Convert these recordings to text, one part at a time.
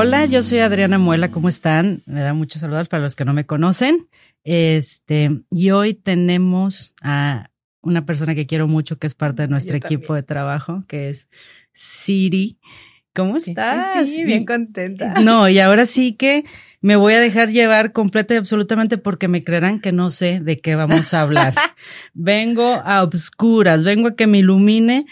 Hola, yo soy Adriana Muela, ¿cómo están? Me da muchos saludos para los que no me conocen. Este, y hoy tenemos a una persona que quiero mucho, que es parte de nuestro equipo de trabajo, que es Siri. ¿Cómo estás? Sí, bien contenta. No, y ahora sí que me voy a dejar llevar completa y absolutamente porque me creerán que no sé de qué vamos a hablar. vengo a obscuras, vengo a que me ilumine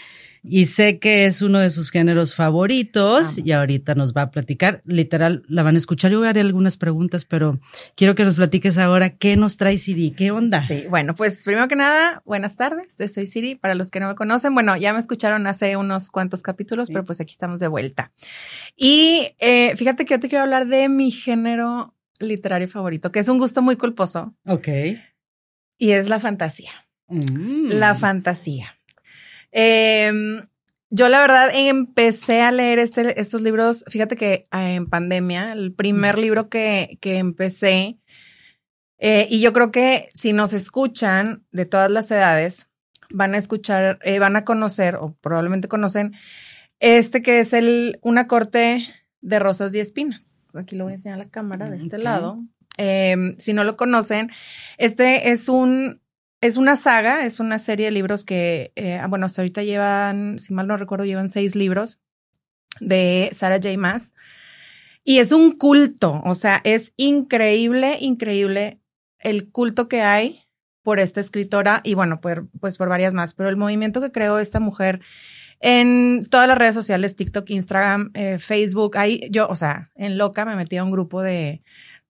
y sé que es uno de sus géneros favoritos y ahorita nos va a platicar. Literal, la van a escuchar. Yo haré algunas preguntas, pero quiero que nos platiques ahora qué nos trae Siri, qué onda. Sí, bueno, pues primero que nada, buenas tardes. Yo soy Siri. Para los que no me conocen, bueno, ya me escucharon hace unos cuantos capítulos, pero pues aquí estamos de vuelta. Y eh, fíjate que yo te quiero hablar de mi género literario favorito, que es un gusto muy culposo. Ok. Y es la fantasía. Mm. La fantasía. Eh, yo la verdad empecé a leer este, estos libros, fíjate que ah, en pandemia, el primer libro que, que empecé, eh, y yo creo que si nos escuchan de todas las edades, van a escuchar, eh, van a conocer o probablemente conocen este que es el, una corte de rosas y espinas. Aquí lo voy a enseñar a la cámara de este Ok. lado. Eh, si no lo conocen, este es un es una saga, es una serie de libros que, eh, bueno, hasta ahorita llevan, si mal no recuerdo, llevan seis libros de Sarah J. Maas. Y es un culto, o sea, es increíble, increíble el culto que hay por esta escritora y bueno, por, pues por varias más, pero el movimiento que creó esta mujer en todas las redes sociales, TikTok, Instagram, eh, Facebook, ahí yo, o sea, en loca me metí a un grupo de,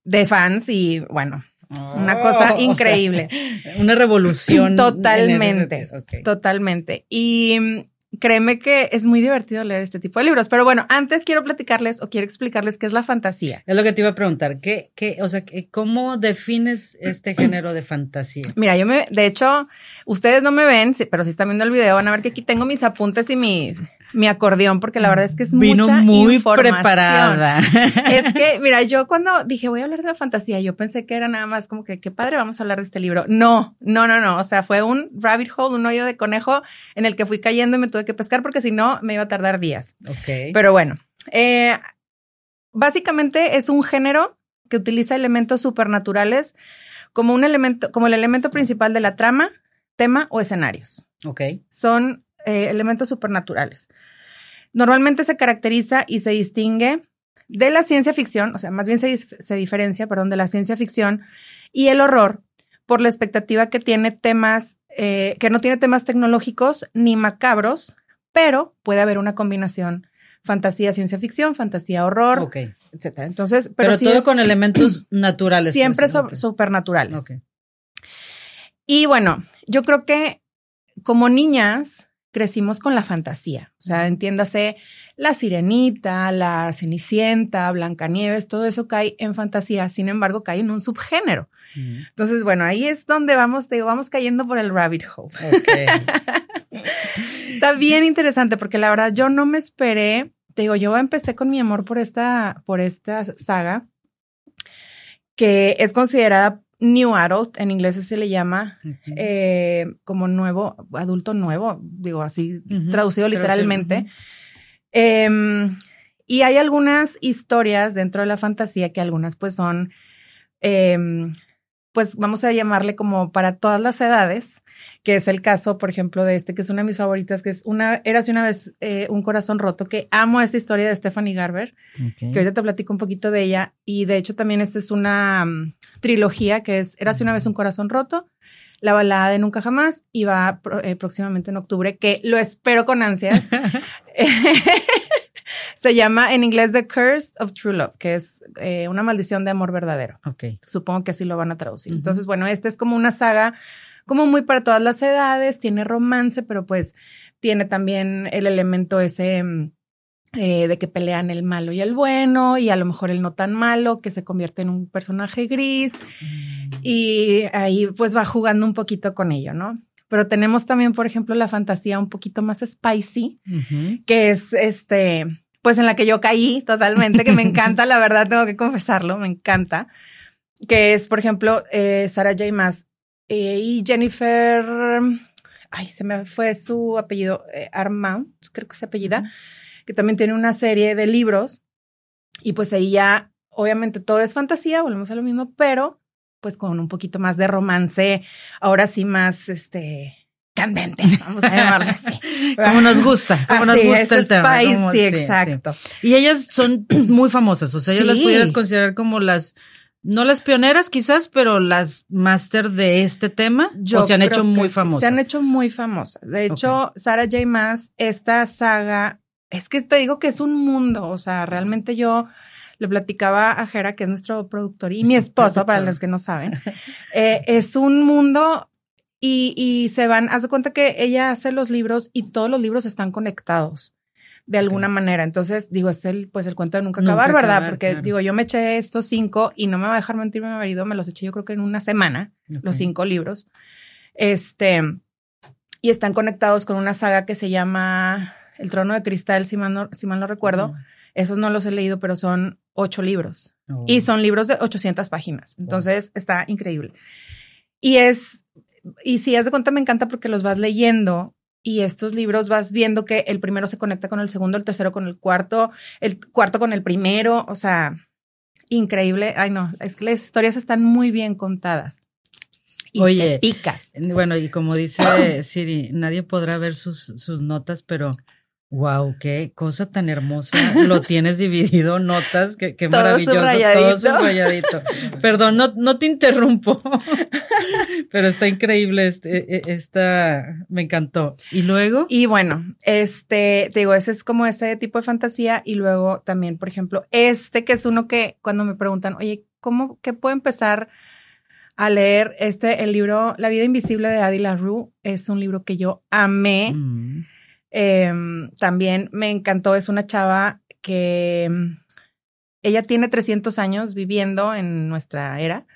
de fans y bueno, una cosa Oh, o sea, increíble. una revolución. Totalmente, totalmente. Y mm, créeme que es muy divertido leer este tipo de libros. Pero bueno, antes quiero platicarles o quiero explicarles qué es la fantasía. Es lo que te iba a preguntar. ¿Qué, qué, o sea, cómo defines este género de fantasía? Mira, yo me, de hecho, ustedes no me ven, pero si están viendo el video van a ver que aquí tengo mis apuntes y mis, mi acordeón, porque la verdad es que es Vino mucha muy información. preparada. Es que, mira, yo cuando dije voy a hablar de la fantasía, yo pensé que era nada más como que qué padre, vamos a hablar de este libro. No, no, no, no. O sea, fue un rabbit hole, un hoyo de conejo en el que fui cayendo y me tuve que pescar porque si no me iba a tardar días. ok. Pero bueno, eh, básicamente es un género que utiliza elementos supernaturales como un elemento, como el elemento principal de la trama, tema o escenarios ok. son eh, elementos supernaturales. Normalmente se caracteriza y se distingue de la ciencia ficción, o sea, más bien se, se diferencia, perdón, de la ciencia ficción y el horror por la expectativa que tiene temas, eh, que no tiene temas tecnológicos ni macabros, pero puede haber una combinación fantasía, ciencia ficción, fantasía, horror, Ok. etcétera. Entonces, Pero, pero, sí todo es con elementos naturales. siempre so- ok. supernaturales. Y bueno, yo creo que como niñas crecimos con la fantasía. O sea, entiéndase la sirenita, la cenicienta, Blancanieves, todo eso cae en fantasía. Sin embargo, cae en un subgénero. Mm, Entonces, bueno, ahí es donde vamos, te digo, vamos cayendo por el rabbit hole. Está bien interesante porque la verdad yo no me esperé. Te digo, yo empecé con mi amor por esta, por esta saga que es considerada New Adult, en inglés se le llama eh, como nuevo, adulto nuevo, digo así, traducido literalmente. Em, y hay algunas historias dentro de la fantasía que algunas pues son, em, pues vamos a llamarle como para todas las edades, que es el caso, por ejemplo, de este, que es una de mis favoritas, que es una, Érase una vez eh, un corazón roto, que amo esta historia de Stephanie Garber que ahorita te platico un poquito de ella. Y de hecho también esta es una mm, trilogía que es Érase una vez un corazón roto, La balada de Nunca Jamás y va eh, próximamente en octubre, que lo espero con ansias. Se llama en inglés The Curse of True Love, que es eh, una maldición de amor verdadero. Ok. Supongo que así lo van a traducir. Entonces, bueno, esta es como una saga como muy para todas las edades, tiene romance, pero pues tiene también el elemento ese mm, eh, de que pelean el malo y el bueno, y a lo mejor el no tan malo, que se convierte en un personaje gris, Mm. y ahí pues va jugando un poquito con ello, ¿no? Pero tenemos también, por ejemplo, la fantasía un poquito más spicy, que es este, pues en la que yo caí totalmente, que me encanta, la verdad, tengo que confesarlo, me encanta, que es, por ejemplo, eh, Sarah J. Maas eh, y Jennifer, ay, se me fue su apellido, eh, Armand, creo que se apellida, que también tiene una serie de libros Y pues ahí ya, obviamente todo es fantasía, volvemos a lo mismo, pero pues con un poquito más de romance, ahora sí más, este, candente, vamos a llamarlo así. como nos gusta, como nos gusta el tema. sí, exacto. Y ellas son muy famosas, o sea, ellas las pudieras considerar como las no las pioneras quizás, pero las máster de este tema, Yo o se han hecho muy famosas. Se han hecho muy famosas. De hecho, Sarah J. Maas, esta saga, es que te digo que es un mundo, o sea, realmente yo le platicaba a Jera, que es nuestro productor, y mi esposo, para los que no saben, eh, es un mundo y, y se van, haz de cuenta que ella hace los libros y todos los libros están conectados de alguna manera. Entonces, digo, es el, pues el cuento de nunca, acabar, ¿verdad? Porque digo, yo me eché estos cinco y no me va a dejar mentir mi marido, me los eché yo creo que en una semana, los cinco libros. Este, y están conectados con una saga que se llama El Trono de Cristal, si mal no, si mal no recuerdo. Esos no los he leído, pero son ocho libros. Y oh. son libros de 800 páginas. Entonces, está increíble. Y es, y si haz de cuenta, me encanta porque los vas leyendo y estos libros vas viendo que el primero se conecta con el segundo, el tercero con el cuarto, el cuarto con el primero, o sea, increíble. Ay, no, es que las historias están muy bien contadas. Y Oye, picas. Bueno, y como dice Siri, nadie podrá ver sus, sus notas, pero Wow, qué cosa tan hermosa. Lo tienes dividido, notas, qué, qué maravilloso. Todo subrayadito. Perdón, no, no te interrumpo, pero está increíble este, e, e, esta, me encantó. ¿Y luego? Y bueno, este, te digo, ese es como ese tipo de fantasía. Y luego también, por ejemplo, este que es uno que cuando me preguntan, oye, ¿cómo, qué puedo empezar a leer? Este, el libro La vida invisible de Adi LaRue es un libro que yo amé. Mm. Em, también me encantó, es una chava que em, ella tiene 300 años viviendo en nuestra era,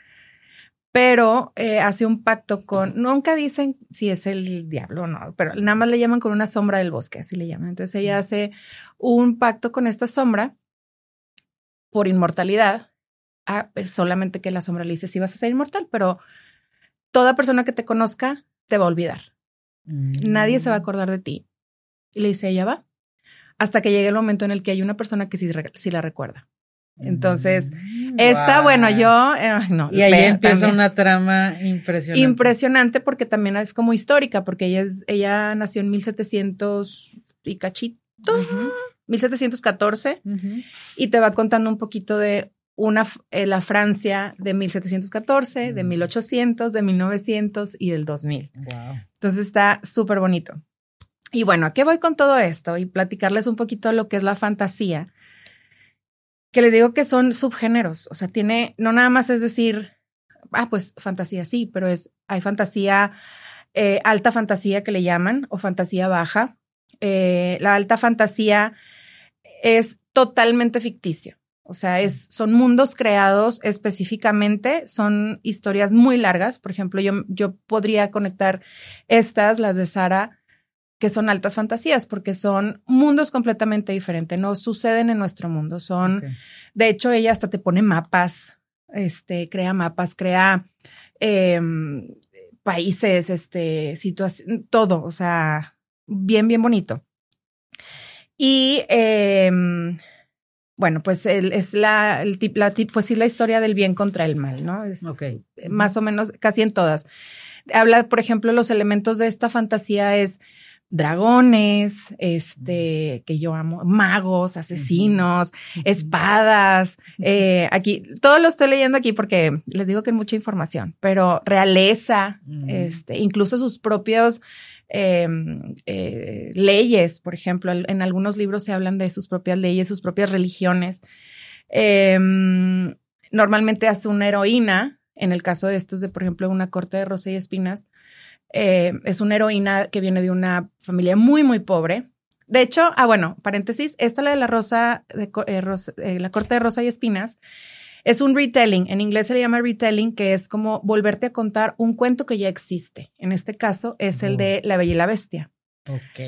pero eh, hace un pacto con, nunca dicen si es el diablo o no, pero nada más le llaman con una sombra del bosque, así le llaman. Entonces ella hace un pacto con esta sombra por inmortalidad, ah, solamente que la sombra le dice si vas a ser inmortal, pero toda persona que te conozca te va a olvidar. Nadie se va a mm. acordar de ti. Y le dice, ella va. Hasta que llegue el momento en el que hay una persona que sí, la recuerda. Entonces, mm, esta, bueno, yo, eh, no. Y ahí empieza una trama impresionante. Impresionante porque también es como histórica, porque ella, es, ella nació en 1700 y cachito, 1714, y te va contando un poquito de una, eh, la Francia de 1714, de 1800, de 1900 y del 2000. Wow. Entonces está súper bonito. Y bueno, ¿a qué voy con todo esto? Y platicarles un poquito lo que es la fantasía. Que les digo que son subgéneros. O sea, tiene, no nada más es decir, ah, pues fantasía sí, pero es, hay fantasía, eh, alta fantasía que le llaman, o fantasía baja. Eh, la alta fantasía es totalmente ficticio. O sea, es, son mundos creados específicamente, son historias muy largas. Por ejemplo, yo, yo podría conectar estas, las de Sara, que son altas fantasías, porque son mundos completamente diferentes, no suceden en nuestro mundo, son, de hecho, ella hasta te pone mapas, este, crea mapas, crea em, países, este, situación, todo, o sea, bien, bien bonito. Y em, bueno, pues es la, el, la, pues sí, la historia del bien contra el mal, ¿no? Es más o menos casi en todas. Habla, por ejemplo, los elementos de esta fantasía es dragones, este, que yo amo, magos, asesinos, espadas, eh, aquí, todo lo estoy leyendo aquí porque les digo que es mucha información, pero realeza, este, incluso sus propios em, eh, leyes, por ejemplo, en algunos libros se hablan de sus propias leyes, sus propias religiones. Em, normalmente hace una heroína, en el caso de estos de, por ejemplo, una corte de rosa y espinas, eh, es una heroína que viene de una familia muy, muy pobre. De hecho, ah, bueno, paréntesis, esta la de la rosa, de, eh, eh, la corte de rosa y espinas, es un retelling. En inglés se le llama retelling, que es como volverte a contar un cuento que ya existe. En este caso es el de La Bella y la Bestia. Ok.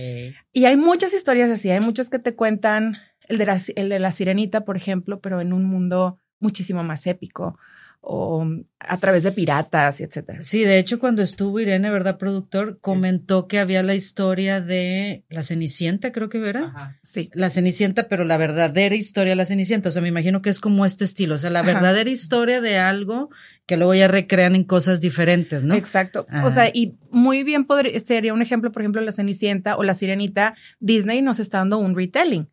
Y hay muchas historias así, hay muchas que te cuentan el de la, el de la sirenita, por ejemplo, pero en un mundo muchísimo más épico o a través de piratas y etcétera. Sí, de hecho, cuando estuvo Irene, ¿verdad, productor? Comentó que había la historia de la Cenicienta, creo que era. Sí. La Cenicienta, pero la verdadera historia de la Cenicienta. O sea, me imagino que es como este estilo. O sea, la verdadera historia de algo que luego ya recrean en cosas diferentes, ¿no? Exacto. O sea, y muy bien podría, sería un ejemplo, por ejemplo, la Cenicienta o la Sirenita. Disney nos está dando un retelling.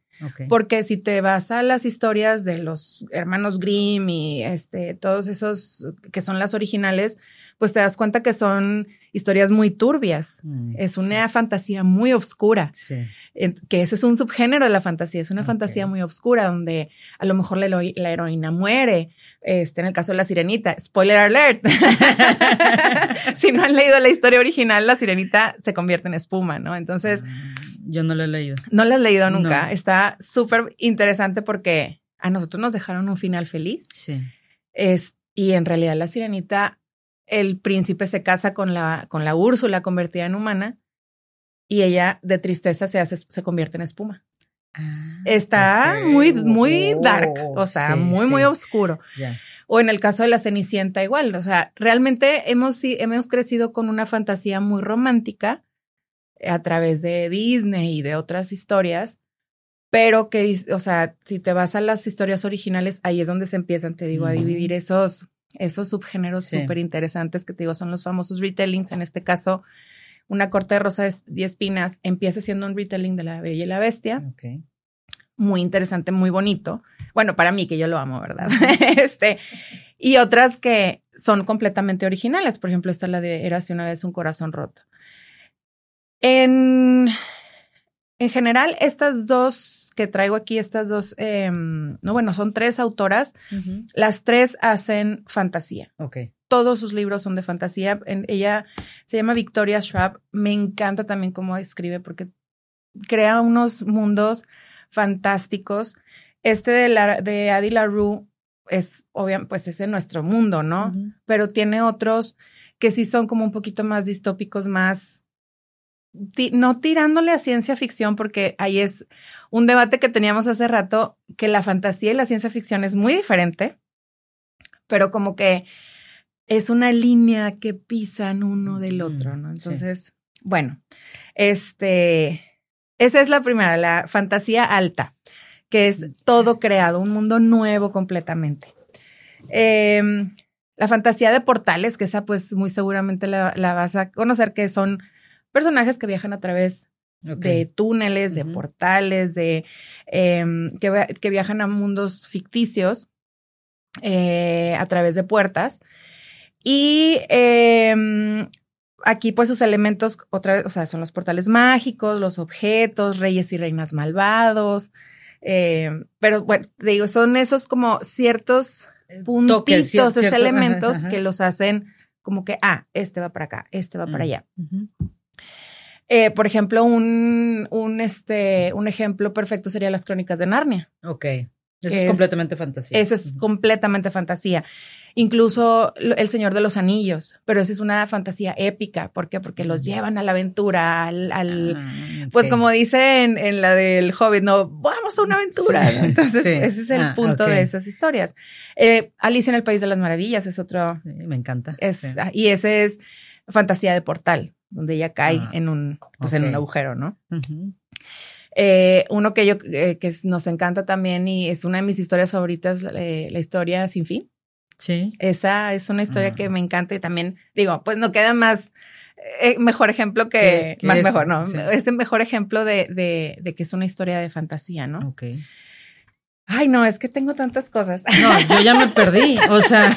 Porque si te vas a las historias de los hermanos Grimm y este, todos esos que son las originales, pues te das cuenta que son historias muy turbias. Mm, es una fantasía muy oscura. Que ese es un subgénero de la fantasía. Es una fantasía muy oscura donde a lo mejor la, heroína muere. Este, en el caso de la sirenita, spoiler alert. si no han leído la historia original, la sirenita se convierte en espuma, ¿no? Entonces, ah. Yo no lo he leído. No lo has leído nunca. Está súper interesante porque a nosotros nos dejaron un final feliz. Sí. Es, y en realidad la sirenita, el príncipe se casa con la, con la Úrsula convertida en humana y ella de tristeza se hace, se convierte en espuma. Ah, Está muy, muy dark, o sea, muy, muy oscuro. O en el caso de la Cenicienta igual, o sea, realmente hemos, hemos crecido con una fantasía muy romántica a través de Disney y de otras historias, pero que, o sea, si te vas a las historias originales, ahí es donde se empiezan, te digo, a dividir esos, esos subgéneros súper interesantes que te digo son los famosos retellings. En este caso, una corte de rosa y espinas empieza siendo un retelling de La Bella y la Bestia. Muy interesante, muy bonito. Bueno, para mí, que yo lo amo, ¿verdad? este, y otras que son completamente originales. Por ejemplo, esta es la de Érase una vez un corazón roto. En, en general, estas dos que traigo aquí, estas dos, em, no, bueno, son tres autoras. Las tres hacen fantasía. Ok. Todos sus libros son de fantasía. ella se llama Victoria Schwab. Me encanta también cómo escribe porque crea unos mundos fantásticos. Este de, la, de Adi LaRue es, obviamente, pues es en nuestro mundo, ¿no? Pero tiene otros que sí son como un poquito más distópicos, más no tirándole a ciencia ficción, porque ahí es un debate que teníamos hace rato, que la fantasía y la ciencia ficción es muy diferente, pero como que es una línea que pisan uno del otro, ¿no? Entonces, bueno, este, esa es la primera, la fantasía alta, que es todo creado, un mundo nuevo completamente. Em, la fantasía de portales, que esa pues muy seguramente la vas a conocer, que son personajes que viajan a través de túneles, de portales, de em, que, viajan a mundos ficticios eh, a través de puertas. Y em, aquí, pues, sus elementos, otra vez, o sea, son los portales mágicos, los objetos, reyes y reinas malvados. Em, pero bueno, digo, son esos como ciertos eh, puntitos, esos elementos que los hacen como que, ah, este va para acá, este va para mm, allá. Eh, por ejemplo, un, un, este, un ejemplo perfecto sería las crónicas de Narnia. Ok. Eso es, completamente fantasía. Eso es completamente fantasía. Incluso El Señor de los Anillos, pero esa es una fantasía épica. ¿Por qué? Porque los llevan a la aventura, al, ah, pues como dice en, la del Hobbit, no, vamos a una aventura. Entonces, ese es el ah, punto de esas historias. Eh, Alicia en el País de las Maravillas es otro. me encanta. Es, Y ese es fantasía de portal donde ella cae ah, en un, pues en un agujero, ¿no? Eh, uno que yo, eh, que nos encanta también y es una de mis historias favoritas, eh, la historia sin fin. Sí. Esa es una historia que ah. me encanta y también digo, pues no queda más mejor ejemplo que, más mejor, ¿no? Es el mejor ejemplo de, de, de, que es una historia de fantasía, ¿no? Ok. Ay, no, es que tengo tantas cosas. No, yo ya me perdí. O sea,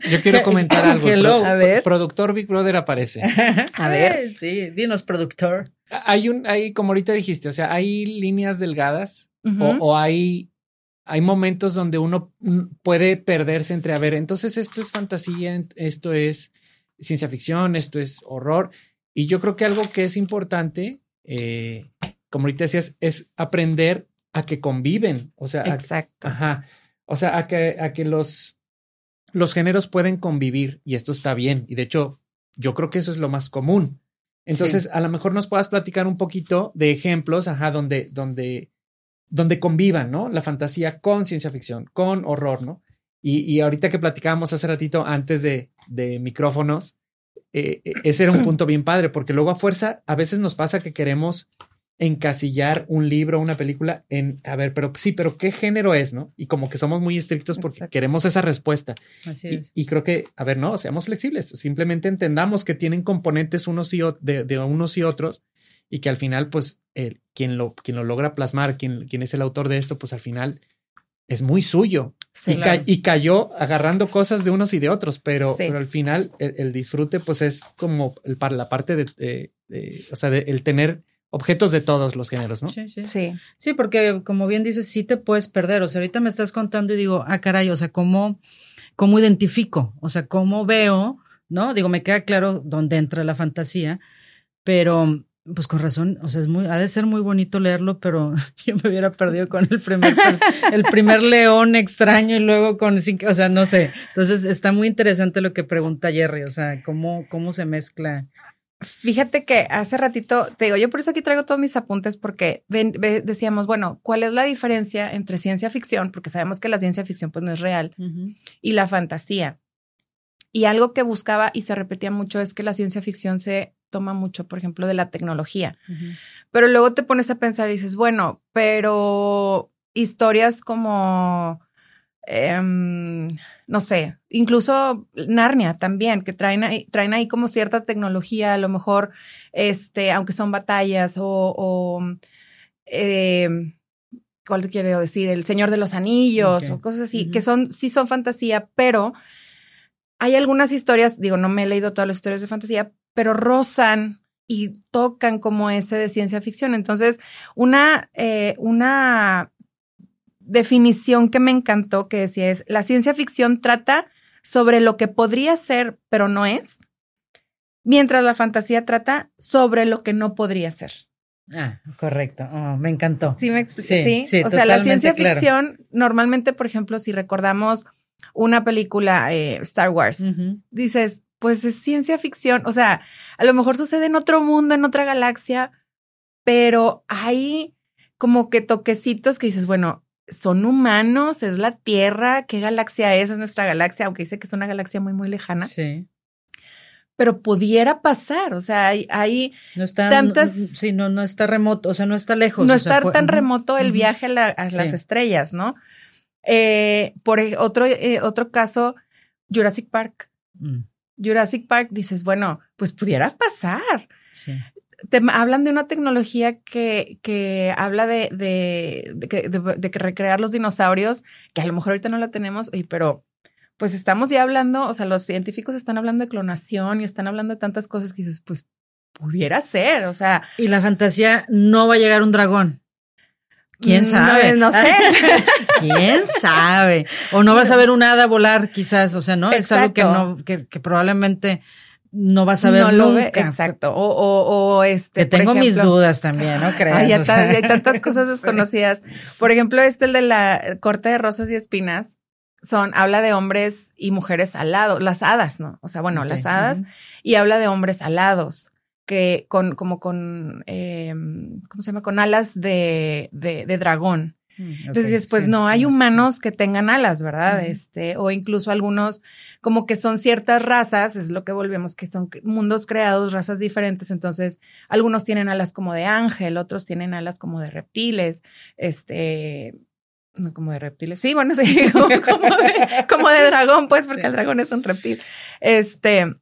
yo quiero comentar algo. a ver. Productor Big Brother aparece. A ver. Sí, dinos, productor. Hay un, hay, como ahorita dijiste, o sea, hay líneas delgadas o, hay, hay momentos donde uno puede perderse entre, a ver, entonces esto es fantasía, esto es ciencia ficción, esto es horror. Y yo creo que algo que es importante, eh, como ahorita decías, es aprender a que conviven, o sea, exacto. ajá, o sea, a que, a que los, los géneros pueden convivir y esto está bien. Y de hecho, yo creo que eso es lo más común. Entonces, a lo mejor nos puedas platicar un poquito de ejemplos, ajá, donde, donde, donde convivan, ¿no? La fantasía con ciencia ficción, con horror, ¿no? Y, y ahorita que platicábamos hace ratito antes de, de micrófonos, eh, eh, ese era un punto bien padre, porque luego a fuerza a veces nos pasa que queremos encasillar un libro, una película en, a ver, pero sí, pero ¿qué género es, no? Y como que somos muy estrictos porque queremos esa respuesta. Así es. Y, creo que, a ver, no, seamos flexibles, simplemente entendamos que tienen componentes unos y de, de unos y otros y que al final, pues, el, quien, lo, quien lo logra plasmar, quien, quien es el autor de esto, pues al final es muy suyo. y, cayó agarrando cosas de unos y de otros, pero, pero al final el, disfrute, pues es como el, para la parte de, o sea, de, el tener objetos de todos los géneros, ¿no? Sí, sí. Sí, sí porque como bien dices, sí te puedes perder. O sea, ahorita me estás contando y digo, ah, caray, o sea, ¿cómo, cómo identifico? O sea, ¿cómo veo? ¿No? Digo, me queda claro dónde entra la fantasía, pero pues con razón, o sea, es muy, ha de ser muy bonito leerlo, pero yo me hubiera perdido con el primer, el primer león extraño y luego con cinco, o sea, no sé. Entonces está muy interesante lo que pregunta Jerry, o sea, cómo, cómo se mezcla Fíjate que hace ratito, te digo, yo por eso aquí traigo todos mis apuntes porque decíamos, bueno, ¿cuál es la diferencia entre ciencia ficción? Porque sabemos que la ciencia ficción pues no es real y la fantasía. Y algo que buscaba y se repetía mucho es que la ciencia ficción se toma mucho, por ejemplo, de la tecnología. Pero luego te pones a pensar y dices, bueno, pero historias como Em, no sé, incluso Narnia también, que traen ahí, traen ahí como cierta tecnología, a lo mejor, este, aunque son batallas o, em, ¿cuál te quiero decir? El Señor de los Anillos o cosas así, que son, sí son fantasía, pero hay algunas historias, digo, no me he leído todas las historias de fantasía, pero rozan y tocan como ese de ciencia ficción. Entonces, una, eh, una definición que me encantó que decía es, la ciencia ficción trata sobre lo que podría ser, pero no es, mientras la fantasía trata sobre lo que no podría ser. Ah, correcto. Oh, me encantó. Sí, me sí, sí, O sea, la ciencia ficción, normalmente, por ejemplo, si recordamos una película, eh, Star Wars, dices, pues es ciencia ficción. O sea, a lo mejor sucede en otro mundo, en otra galaxia, pero hay como que toquecitos que dices, bueno, son humanos, es la Tierra, ¿qué galaxia es? Es nuestra galaxia, aunque dice que es una galaxia muy, muy lejana. Sí. Pero pudiera pasar, o sea, hay, hay no está, tantas... sí, no, no está remoto, o sea, no está lejos. No está tan remoto el viaje a, las estrellas, ¿no? Eh, por e, otro, eh, otro caso, Jurassic Park. Mm. Jurassic Park, dices, bueno, pues pudiera pasar. Sí te hablan de una tecnología que, que habla de, de, de, que recrear los dinosaurios, que a lo mejor ahorita no la tenemos, pero pues estamos ya hablando, o sea, los científicos están hablando de clonación y están hablando de tantas cosas que dices, pues pudiera ser, o sea. Y la fantasía no va a llegar un dragón. ¿Quién sabe? No, sé. ¿Quién sabe? O no vas a ver un hada volar, quizás, o sea, ¿no? Es algo que no, que, que probablemente no vas a ver no nunca. exacto. O, o, o este. Que tengo mis dudas también, ¿no crees? Hay, hay tantas cosas desconocidas. Por ejemplo, este, el de la corte de rosas y espinas, son, habla de hombres y mujeres alados, las hadas, ¿no? O sea, bueno, las hadas, y habla de hombres alados, que con, como con, eh, ¿cómo se llama? Con alas de, de, de dragón. Mm, Entonces dices, pues no, hay humanos que tengan alas, ¿verdad? Este, o incluso algunos como que son ciertas razas, es lo que volvemos, que son mundos creados, razas diferentes. Entonces, algunos tienen alas como de ángel, otros tienen alas como de reptiles, este, no como de reptiles, sí, bueno, sí, como, de, como de dragón, pues, porque el dragón es un reptil. Este,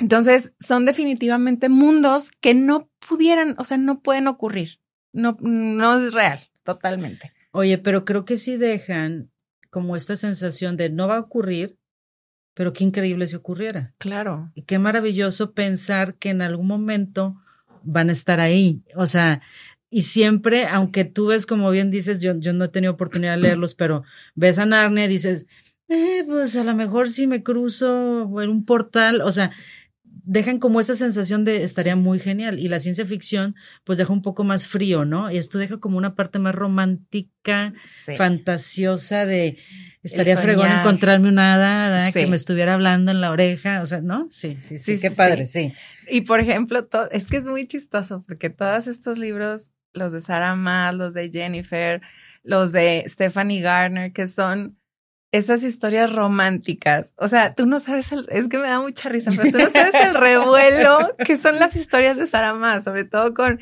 entonces, son definitivamente mundos que no pudieran, o sea, no pueden ocurrir. No, no es real, totalmente. Oye, pero creo que sí dejan como esta sensación de no va a ocurrir, pero qué increíble si ocurriera. Claro. Y qué maravilloso pensar que en algún momento van a estar ahí. O sea, y siempre, aunque tú ves, como bien dices, yo, yo no he tenido oportunidad de leerlos, pero ves a Narnia y dices, eh, pues a lo mejor si me cruzo en un portal, o sea, dejan como esa sensación de estaría muy genial. Y la ciencia ficción, pues deja un poco más frío, ¿no? Y esto deja como una parte más romántica, fantasiosa de estaría fregón encontrarme una hada que me estuviera hablando en la oreja, o sea, ¿no? Sí, sí, sí, qué padre, sí. Y por ejemplo, es que es muy chistoso porque todos estos libros, los de Sarah Maas, los de Jennifer, los de Stephanie Garner, que son esas historias románticas. O sea, tú no sabes el, es que me da mucha risa, pero tú no sabes el revuelo que son las historias de Sarama, sobre todo con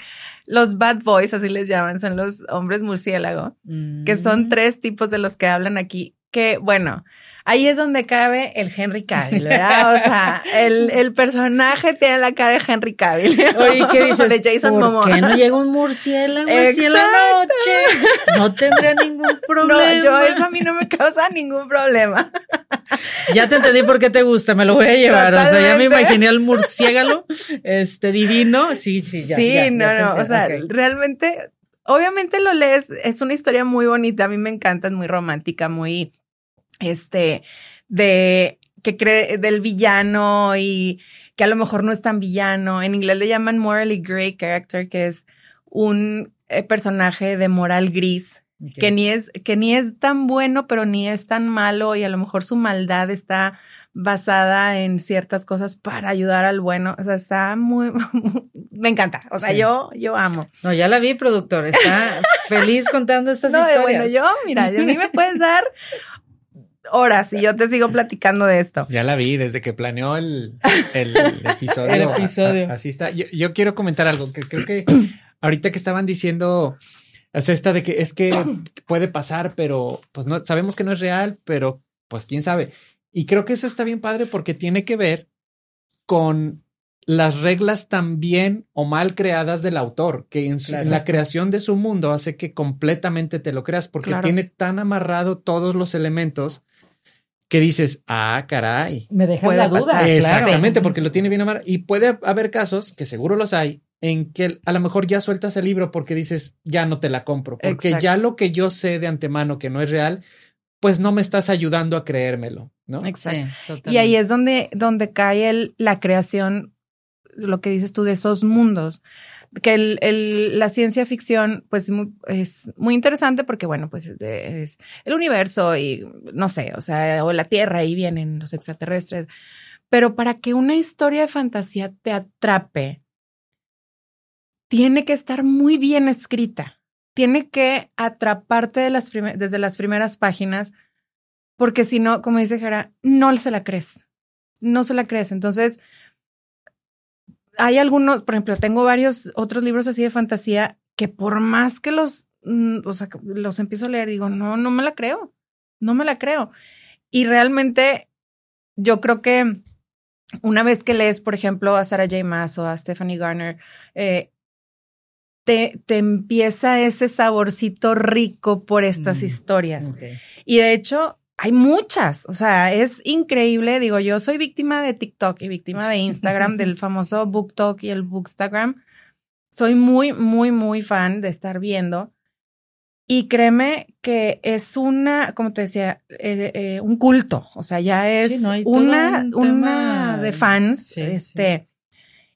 los bad boys, así les llaman, son los hombres murciélago, que son mm. tres tipos de los que hablan aquí, que bueno, ahí es donde cabe el Henry Cavill, ¿verdad? O sea, el, el personaje tiene la cara de Henry Cavill. Oye, ¿qué dices? De Jason ¿Por qué no llega un murciélago así en la noche? No tendría ningún problema. No, yo eso a mí no me causa ningún problema. Ya te entendí por qué te gusta, me lo voy a llevar. O sea, ya me imaginé al murciélago, este divino. Sí, sí, ya. Sí, no, no. O sea, realmente, obviamente lo lees, es una historia muy bonita. A mí me encanta, es muy romántica, muy este, de que cree del villano y que a lo mejor no es tan villano. En inglés le llaman morally gray character, que es un eh, personaje de moral gris, que ni es, que ni es tan bueno, pero ni es tan malo, y a lo mejor su maldad está basada en ciertas cosas para ayudar al bueno. O sea, está muy, me encanta. O sea, yo, yo amo. No, ya la vi, productor. Está feliz contando estas no, historias. Bueno, yo, mira, a mí me puedes dar horas y yo te sigo platicando de esto. Ya la vi desde que planeó el, el episodio. el episodio. así está. Yo, quiero comentar algo que creo que ahorita que estaban diciendo es esta de que es que puede pasar, pero pues no sabemos que no es real, pero pues quién sabe. Y creo que eso está bien padre porque tiene que ver con las reglas tan bien o mal creadas del autor, que en, la creación de su mundo hace que completamente te lo creas porque tiene tan amarrado todos los elementos que dices, ah, caray. Me deja la duda. Exactamente, porque lo tiene bien amarrado. Y puede haber casos, que seguro los hay, en que a lo mejor ya sueltas el libro porque dices, ya no te la compro, porque ya lo que yo sé de antemano que no es real, pues no me estás ayudando a creérmelo, ¿no? Exacto. y ahí es donde, donde cae el, la creación, lo que dices tú de esos mundos que el, la ciencia ficción, pues es muy interesante porque, bueno, pues es el universo y no sé, o sea, o la Tierra y vienen los extraterrestres. Pero para que una historia de fantasía te atrape, tiene que estar muy bien escrita. Tiene que atraparte de las desde las primeras páginas, porque si no, como dice Jera, no se la crees. No se la crees. Entonces, hay algunos, por ejemplo, tengo varios otros libros así de fantasía que por más que los, mm, o sea, los empiezo a leer, digo, no, no me la creo, no me la creo. Y realmente yo creo que una vez que lees, por ejemplo, a Sarah J. Maas o a Stephanie Garner, eh, te, te, empieza ese saborcito rico por estas mm, historias. Y de hecho, hay muchas, o sea, es increíble. Digo, yo soy víctima de TikTok y víctima de Instagram, del famoso BookTok y el Bookstagram. Soy muy, muy, muy fan de estar viendo. Y créeme que es una, como te decía, eh, eh, un culto. O sea, ya es una, una de fans, este,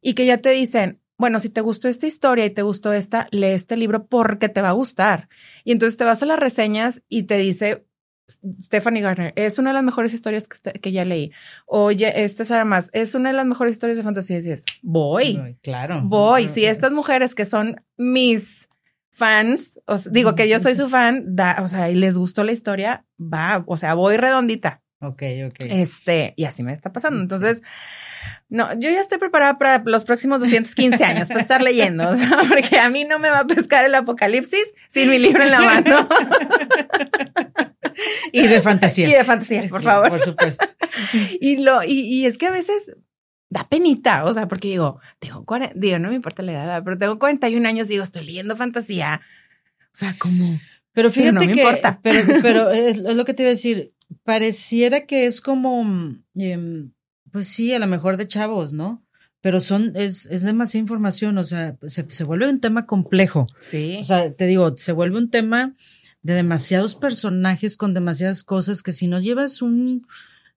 y que ya te dicen, bueno, si te gustó esta historia y te gustó esta, lee este libro porque te va a gustar. Y entonces te vas a las reseñas y te dice, Stephanie Garner, es una de las mejores historias que, ya leí. Oye, esta Sara más, es una de las mejores historias de fantasía. Y voy. Claro. Voy. Si estas mujeres que son mis fans, os, digo que yo soy su fan, da, o sea, y les gustó la historia, va, o sea, voy redondita. Ok, ok. Este, y así me está pasando. Entonces, no, yo ya estoy preparada para los próximos 215 años para estar leyendo, porque a mí no me va a pescar el apocalipsis sin mi libro en la mano. y de fantasía. Y de fantasía, por favor. Por supuesto. y lo, y, y, es que a veces da penita, o sea, porque digo, tengo digo, no me importa la edad, pero tengo 41 años, digo, estoy leyendo fantasía. O sea, como. Pero fíjate pero no me importa. Pero, pero es, lo que te iba a decir. Pareciera que es como, em, pues sí, a lo mejor de chavos, ¿no? Pero son, es, es demasiada información, o sea, se, se vuelve un tema complejo. Sí. O sea, te digo, se vuelve un tema de demasiados personajes con demasiadas cosas que si no llevas un,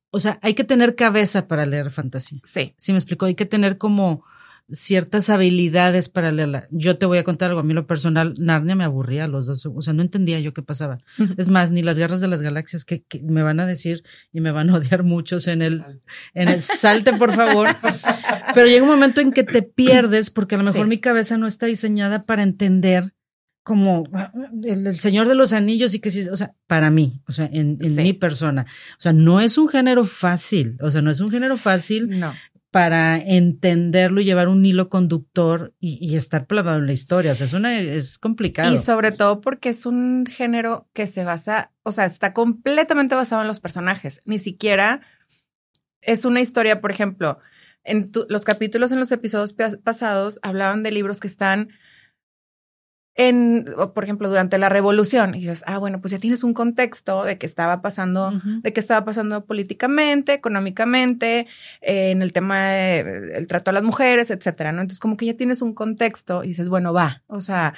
o sea, hay que tener cabeza para leer fantasía. Sí. Sí, me explico, hay que tener como ciertas habilidades para leerla. Yo te voy a contar algo, a mí lo personal, Narnia me aburría a los dos, o sea, no entendía yo qué pasaba. Es más, ni las guerras de las galaxias que, me van a decir y me van a odiar muchos en el, en el salte, por favor. Pero llega un momento en que te pierdes porque a lo mejor mi cabeza no está diseñada para entender como ah, el, Señor de los Anillos y que sí, o sea, para mí, o sea, en, mi persona, o sea, no es un género fácil, o sea, no es un género fácil no. para entenderlo y llevar un hilo conductor y, estar plasmado en la historia, o sea, es una, es complicado. Y sobre todo porque es un género que se basa, o sea, está completamente basado en los personajes, ni siquiera es una historia, por ejemplo, en los capítulos en los episodios pasados hablaban de libros que están en, por ejemplo, durante la revolución, y dices, ah, bueno, pues ya tienes un contexto de qué estaba pasando, de qué estaba pasando políticamente, económicamente, eh, en el tema del trato a las mujeres, etcétera, ¿no? Entonces, como que ya tienes un contexto y dices, bueno, va, o sea,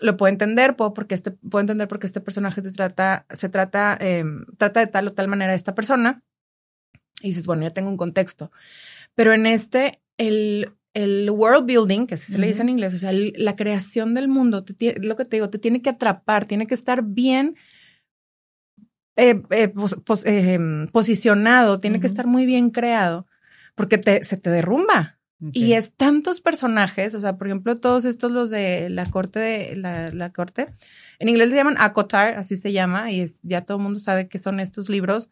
lo puedo entender, puedo, porque este, puedo entender porque este personaje se trata, se trata, eh, trata de tal o tal manera a esta persona. Y dices, bueno, ya tengo un contexto. Pero en este, el, el world building, que así se le dice en inglés, o sea, la creación del mundo, lo que te digo, te tiene que atrapar, tiene que estar bien eh, eh, em, posicionado, tiene que estar muy bien creado, porque te, se te derrumba. Y es tantos personajes, o sea, por ejemplo, todos estos los de la corte de la, corte, en inglés se llaman Acotar, así se llama, y es, ya todo el mundo sabe que son estos libros.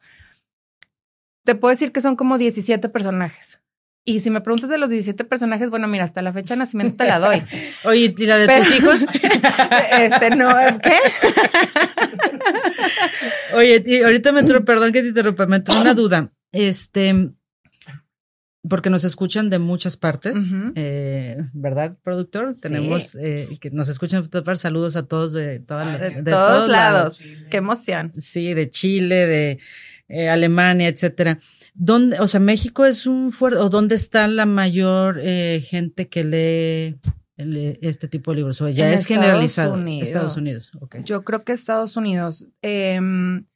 Te puedo decir que son como 17 personajes. Y si me preguntas de los 17 personajes, bueno, mira, hasta la fecha de nacimiento te la doy. Oye, ¿y la de tus hijos? este, no, ¿qué? Oye, y ahorita me entró, perdón que te interrumpa, me entró una duda. Este, porque nos escuchan de muchas partes, eh, ¿verdad, productor? Tenemos eh, que nos escuchan de todas partes. Saludos a todos de, toda, de, todos, lados. Qué emoción. Sí, de Chile, de eh, Alemania, etcétera. ¿Dónde, o sea, México es un fuerte, o dónde está la mayor eh, gente que lee, este tipo de libros? O ya es generalizado. Estados Unidos. Yo creo que Estados Unidos. Em,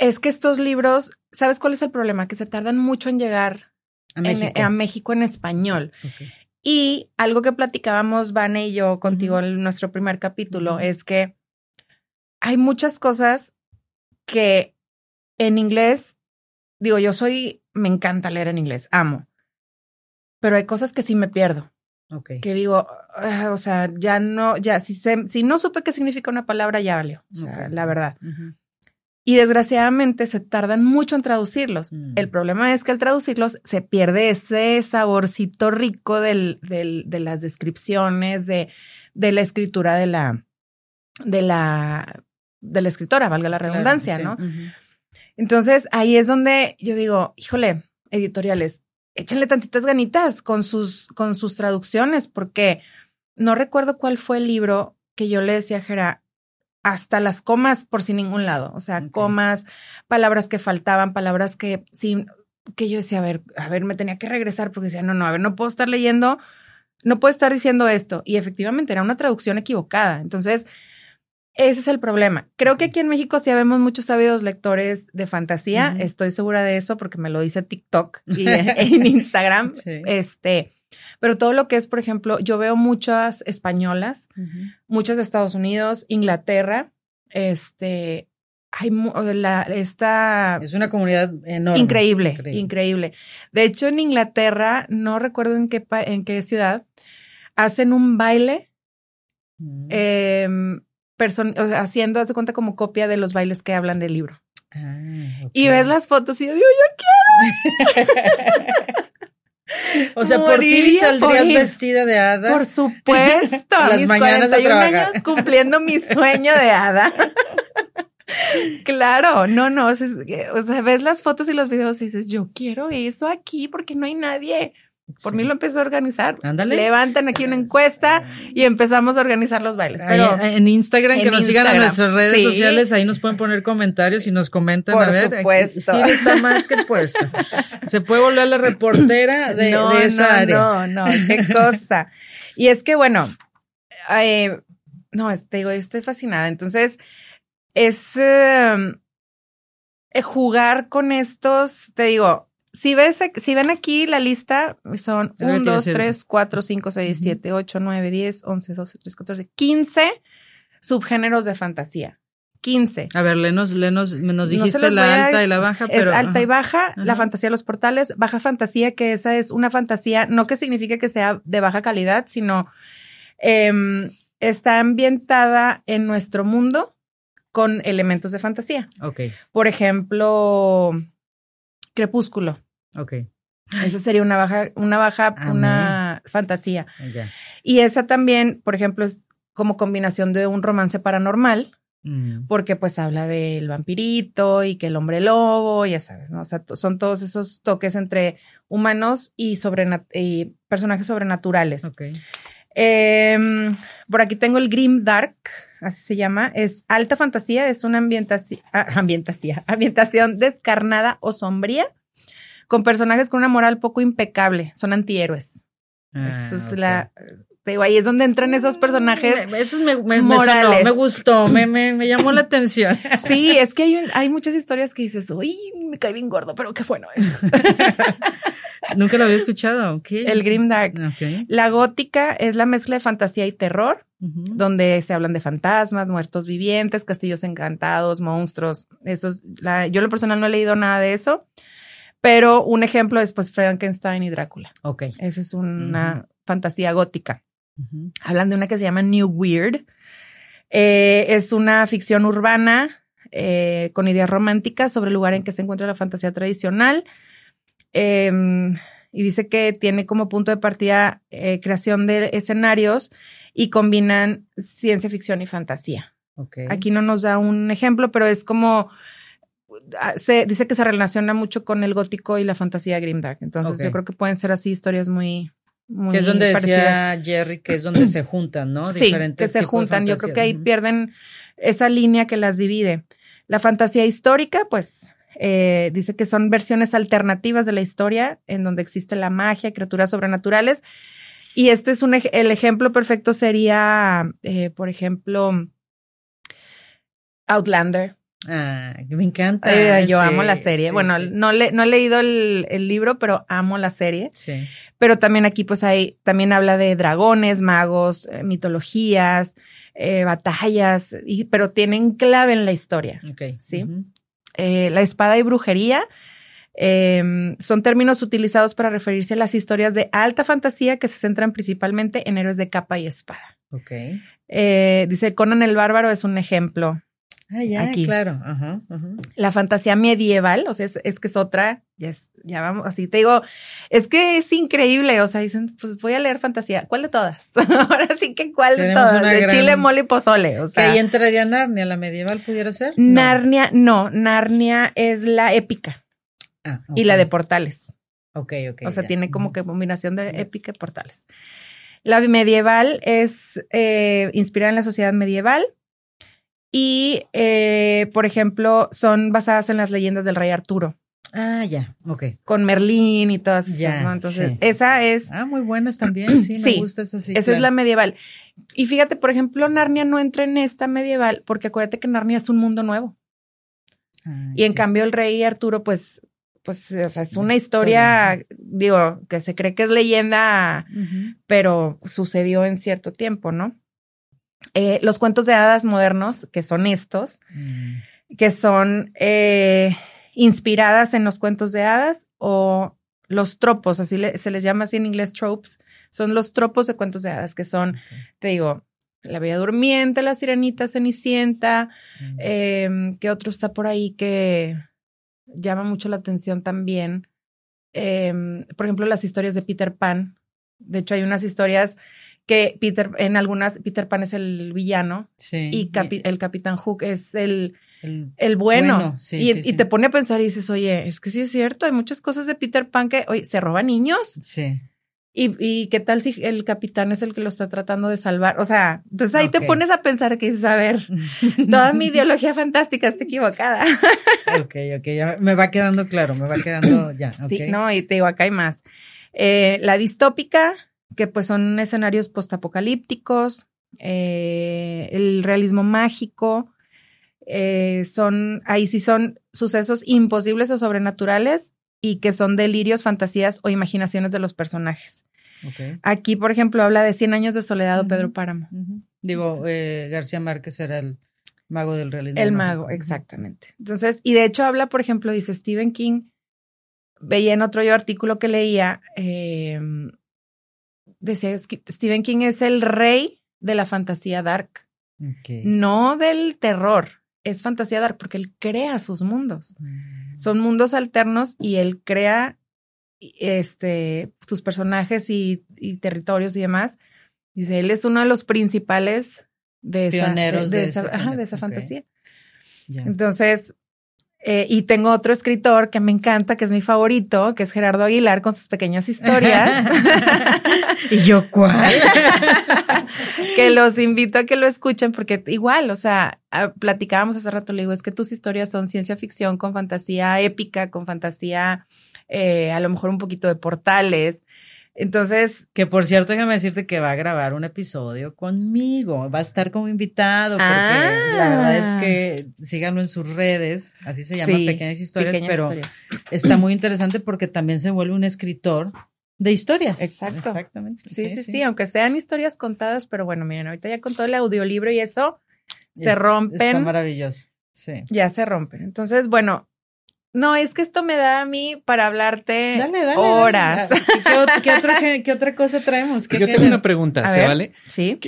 es que estos libros, ¿sabes cuál es el problema? Que se tardan mucho en llegar a México en, español. Y algo que platicábamos, Vane y yo, contigo en nuestro primer capítulo, es que hay muchas cosas que en inglés digo, yo soy, me encanta leer en inglés, amo, pero hay cosas que sí me pierdo. Okay. Que digo, ah, o sea, ya no, ya, si, se, si no supe qué significa una palabra, ya valió, o sea, la verdad. Y desgraciadamente se tardan mucho en traducirlos. Mm. El problema es que al traducirlos se pierde ese saborcito rico del, del, de las descripciones, de, de la escritura de la, de la, de la escritora, valga la redundancia, ¿no? Entonces ahí es donde yo digo, híjole, editoriales, échenle tantitas ganitas con sus, con sus traducciones, porque no recuerdo cuál fue el libro que yo le decía a Jera, hasta las comas por sin ningún lado, o sea, comas, palabras que faltaban, palabras que sin, que yo decía, a ver, a ver, me tenía que regresar porque decía, no, no, a ver, no puedo estar leyendo, no puedo estar diciendo esto. Y efectivamente era una traducción equivocada. Entonces, ese es el problema. Creo que aquí en México sí vemos muchos sabidos lectores de fantasía. Estoy segura de eso porque me lo dice TikTok y en Instagram. Este, pero todo lo que es, por ejemplo, yo veo muchas españolas, muchas de Estados Unidos, Inglaterra. Este, hay la, esta es una comunidad enorme. Increíble, increíble, De hecho, en Inglaterra, no recuerdo en qué en qué ciudad, hacen un baile. Eh, haciendo, hace cuenta como copia de los bailes que hablan del libro. Ah, y ves las fotos y yo digo, yo quiero. o sea, por ti saldrías vestida de hada. Por supuesto. Las mis mañanas 41 años cumpliendo mi sueño de hada. claro, no, no. O sea, ves las fotos y los videos y dices, yo quiero eso aquí porque no hay nadie. Por mí lo empezó a organizar. Ándale. Levanten aquí una encuesta y empezamos a organizar los bailes. Pero en Instagram, que nos sigan en nuestras redes sociales, ahí nos pueden poner comentarios y nos comentan. Por a ver, supuesto. Sí está más que puesto. Se puede volver la reportera de, esa no, área. No, no, qué cosa. y es que, bueno, eh, no, te digo, estoy fascinada. Entonces, es eh, jugar con estos, te digo, si ves, si ven aquí la lista, son 1, 2, 3, 4, 5, 6, 7, 8, 9, 10, 11, 12, 13, 14, 15 subgéneros de fantasía. 15. A ver, lenos, lenos, nos dijiste la alta y la baja, pero. Es alta y baja, la fantasía de los portales, baja fantasía, que esa es una fantasía, no que signifique que sea de baja calidad, sino eh, está ambientada en nuestro mundo con elementos de fantasía. Ok, Por ejemplo, Crepúsculo. ok, Esa sería una baja, una baja, Amén. una fantasía. Y esa también, por ejemplo, es como combinación de un romance paranormal, Mm, porque pues habla del vampirito y que el hombre lobo, ya sabes, ¿no? O sea, son todos esos toques entre humanos y, sobrenat- y personajes sobrenaturales. ok. Em, por aquí tengo el Grim Dark, así se llama. Es alta fantasía, es una ambientación, ambientación, ambientación descarnada o sombría, con personajes con una moral poco impecable. Son antihéroes. Eso es Ah, ok. la. Te digo, ahí es donde entran esos personajes. Me- Eso me, me, me morales. sonó, me gustó, me, me, me llamó la atención. Sí, es que hay, hay muchas historias que dices, uy, me cae bien gordo, pero qué bueno es. Nunca lo había escuchado. ok. El Grim Dark. Ok. La gótica es la mezcla de fantasía y terror. Donde se hablan de fantasmas, muertos vivientes, castillos encantados, monstruos. Eso es la, yo en lo personal no he leído nada de eso, pero un ejemplo es pues Frankenstein y Drácula. Ok. Esa es una fantasía gótica. Ujú. Hablan de una que se llama New Weird. Eh, es una ficción urbana eh, con ideas románticas sobre el lugar en que se encuentra la fantasía tradicional. Eh, y dice que tiene como punto de partida eh, creación de escenarios y combinan ciencia ficción y fantasía. Aquí no nos da un ejemplo, pero es como ah, se dice que se relaciona mucho con el gótico y la fantasía grimdark. Entonces yo creo que pueden ser así historias muy muy que es donde parecidas. decía Jerry que es donde se juntan, ¿no? Sí, Diferentes que se juntan. Yo creo que ahí pierden esa línea que las divide. La fantasía histórica, pues, eh, dice que son versiones alternativas de la historia en donde existe la magia, criaturas sobrenaturales. Y este es un el ejemplo perfecto sería, eh, por ejemplo, Outlander. Ah, me encanta. Yo Sí, amo la serie. sí, bueno, sí. No, le, no he leído el, el libro, pero amo la serie. Sí. Pero también aquí, pues, hay, también habla de dragones, magos, eh, mitologías, eh, batallas, y, pero tienen clave en la historia. Ok. Sí. Eh, la espada y brujería eh, son términos utilizados para referirse a las historias de alta fantasía que se centran principalmente en héroes de capa y espada. Ok. Eh, dice Conan el Bárbaro es un ejemplo. Ah, ya, Aquí. claro. Ajá, ajá. La fantasía medieval, o sea, es, es que es otra, ya, es- ya vamos, así te digo, es que es increíble, o sea, dicen, pues voy a leer fantasía, ¿cuál de todas? Ahora sí que cuál de todas, de gran- chile, mole y pozole, o Que sea. ahí entraría Narnia, la medieval pudiera ser. Narnia, no, Narnia es la épica Ah, y la de portales. Ok, ok. o sea, ya. tiene como que combinación de épica y portales. La medieval es eh, inspirada en la sociedad medieval y, eh, por ejemplo, son basadas en las leyendas del rey Arturo, Ah, ya. Ok. con Merlín y todas esas, Ya, ¿no? Entonces, sí. esa es, Ah, muy buenas también. Sí, Sí, me gusta eso. Sí, esa es la medieval. Y fíjate, por ejemplo, Narnia no entra en esta medieval porque acuérdate que Narnia es un mundo nuevo. Ay, Y en sí. cambio el rey Arturo, pues, pues, o sea, es una Historia. historia, digo, que se cree que es leyenda pero sucedió en cierto tiempo, ¿no? Eh, los cuentos de hadas modernos, que son estos, Mm. que son eh, inspiradas en los cuentos de hadas o los tropos, así le- se les llama así en inglés tropes, son los tropos de cuentos de hadas, que son, te digo, la Bella Durmiente, la Sirenita, Cenicienta, Mm. eh, ¿qué otro está por ahí que llama mucho la atención también? Eh, por ejemplo, las historias de Peter Pan. De hecho, hay unas historias que Peter, en algunas, Peter Pan es el villano Sí. y capi- el Capitán Hook es el, el- el bueno. Bueno, sí, y, sí, y sí. te pone a pensar y dices, oye, es que sí es cierto, hay muchas cosas de Peter Pan que, oye, se roba niños. Sí. ¿Y, y qué tal si el capitán es el que lo está tratando de salvar? O sea, entonces ahí te pones a pensar que dices, a ver, toda mi ideología fantástica está equivocada. ok, ok, ya me va quedando claro, me va quedando ya. Sí, no, y te digo, acá hay más. Eh, la distópica, que pues son escenarios postapocalípticos, eh, el realismo mágico, eh, son, ahí sí son sucesos imposibles o sobrenaturales y que son delirios, fantasías o imaginaciones de los personajes. Ok. Aquí, por ejemplo, habla de 100 años de soledad o. Pedro Páramo. Digo, eh, García Márquez era el mago del realismo. El mágico. mago, exactamente. Entonces, y de hecho habla, por ejemplo, dice Stephen King, veía en otro yo artículo que leía, eh, decía Stephen King es el rey de la fantasía dark, no del terror. Es fantasía dark porque él crea sus mundos. Mm. Son mundos alternos y él crea este, sus personajes y, territorios y demás. Dice, él es uno de los principales de esa, de, esa, fantasía. Entonces, eh, y tengo otro escritor que me encanta, que es mi favorito, que es Gerardo Aguilar con sus pequeñas historias. ¿Y yo cuál? que los invito a que lo escuchen porque igual, o sea, platicábamos hace rato, le digo, es que tus historias son ciencia ficción con fantasía épica, con fantasía eh, a lo mejor un poquito de portales. Entonces. Que por cierto, déjame decirte que va a grabar un episodio conmigo. Va a estar como invitado, porque la verdad es ah. que síganlo en sus redes. Así se llama Pequeñas Historias, pero está muy interesante porque también se vuelve un escritor de historias. Exacto. Exactamente. Sí sí, sí, aunque sean historias contadas, pero bueno, miren, ahorita ya con todo el audiolibro y eso, se rompen. Está maravilloso. Sí. Ya se rompen. Entonces, bueno, no, es que esto me da a mí para hablarte horas. ¿Qué, otra, cosa traemos? Yo tengo una pregunta, ¿se vale? Sí.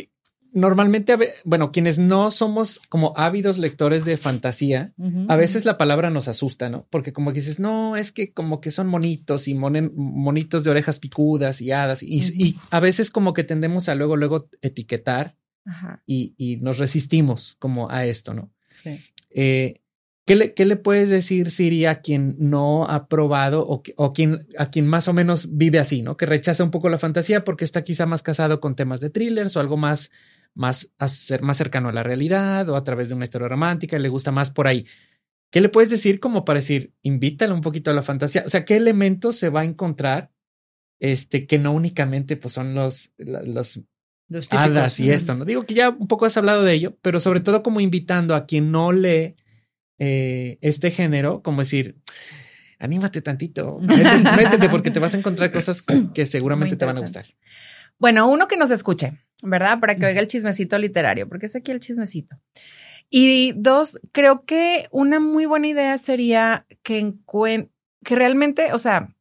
normalmente, bueno, quienes no somos como ávidos lectores de fantasía, a veces la palabra nos asusta, ¿no? Porque como que dices, no, es que como que son monitos y monitos de orejas picudas y hadas y, a veces como que tendemos a luego, luego etiquetar Y, y, nos resistimos como a esto, ¿no? Sí. Eh, ¿Qué le, ¿Qué le, puedes decir, Siri, a quien no ha probado o, o quien, a quien más o menos vive así, ¿no? Que rechaza un poco la fantasía porque está quizá más casado con temas de thrillers o algo más, más, más cercano a la realidad o a través de una historia romántica y le gusta más por ahí. ¿Qué le puedes decir como para decir, invítale un poquito a la fantasía? O sea, ¿qué elementos se va a encontrar este, que no únicamente pues, son los, los, los hadas y esto, ¿no? Digo que ya un poco has hablado de ello, pero sobre todo como invitando a quien no lee eh, este género, como decir, anímate tantito, métete, porque te vas a encontrar cosas que, seguramente te van a gustar. Bueno, uno que nos escuche, ¿verdad? Para que oiga el chismecito literario, porque es aquí el chismecito. Y dos, creo que una muy buena idea sería que, que realmente, o sea,